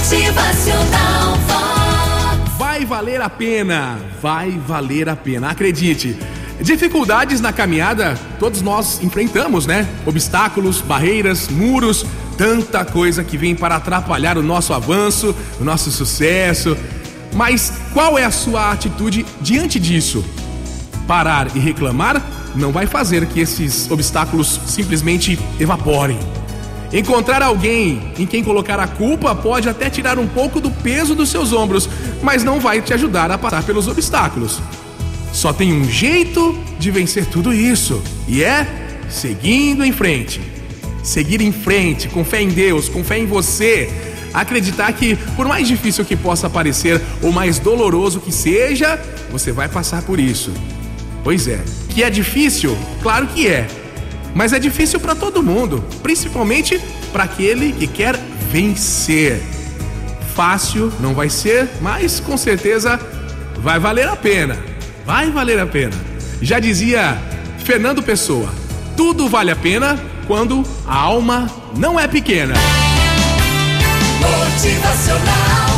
Motivacional Vox. Vai valer a pena, vai valer a pena, acredite. Dificuldades na caminhada todos nós enfrentamos, né? Obstáculos, barreiras, muros, tanta coisa que vem para atrapalhar o nosso avanço, o nosso sucesso. Mas qual é a sua atitude diante disso? Parar e reclamar não vai fazer que esses obstáculos simplesmente evaporem. Encontrar alguém em quem colocar a culpa pode até tirar um pouco do peso dos seus ombros, mas não vai te ajudar a passar pelos obstáculos. Só tem um jeito de vencer tudo isso, e é seguindo em frente. Seguir em frente, com fé em Deus, com fé em você. Acreditar que, por mais difícil que possa parecer ou mais doloroso que seja, você vai passar por isso. Pois é, que é difícil? Claro que é. Mas é difícil para todo mundo, principalmente para aquele que quer vencer. Fácil não vai ser, mas com certeza vai valer a pena. Vai valer a pena. Já dizia Fernando Pessoa: tudo vale a pena quando a alma não é pequena. Motivacional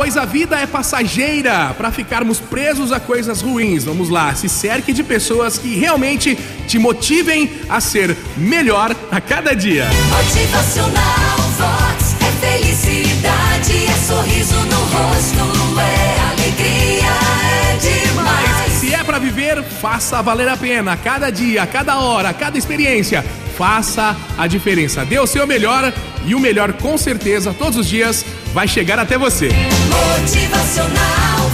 Pois a vida é passageira para ficarmos presos a coisas ruins. Vamos lá, se cerque de pessoas que realmente te motivem a ser melhor a cada dia. Motivacional Vox. É felicidade, é sorriso no rosto, é alegria, é demais. Se é para viver, faça valer a pena. Cada dia, cada hora, cada experiência. Faça a diferença. Dê o seu melhor e o melhor, com certeza, todos os dias vai chegar até você. Motivacional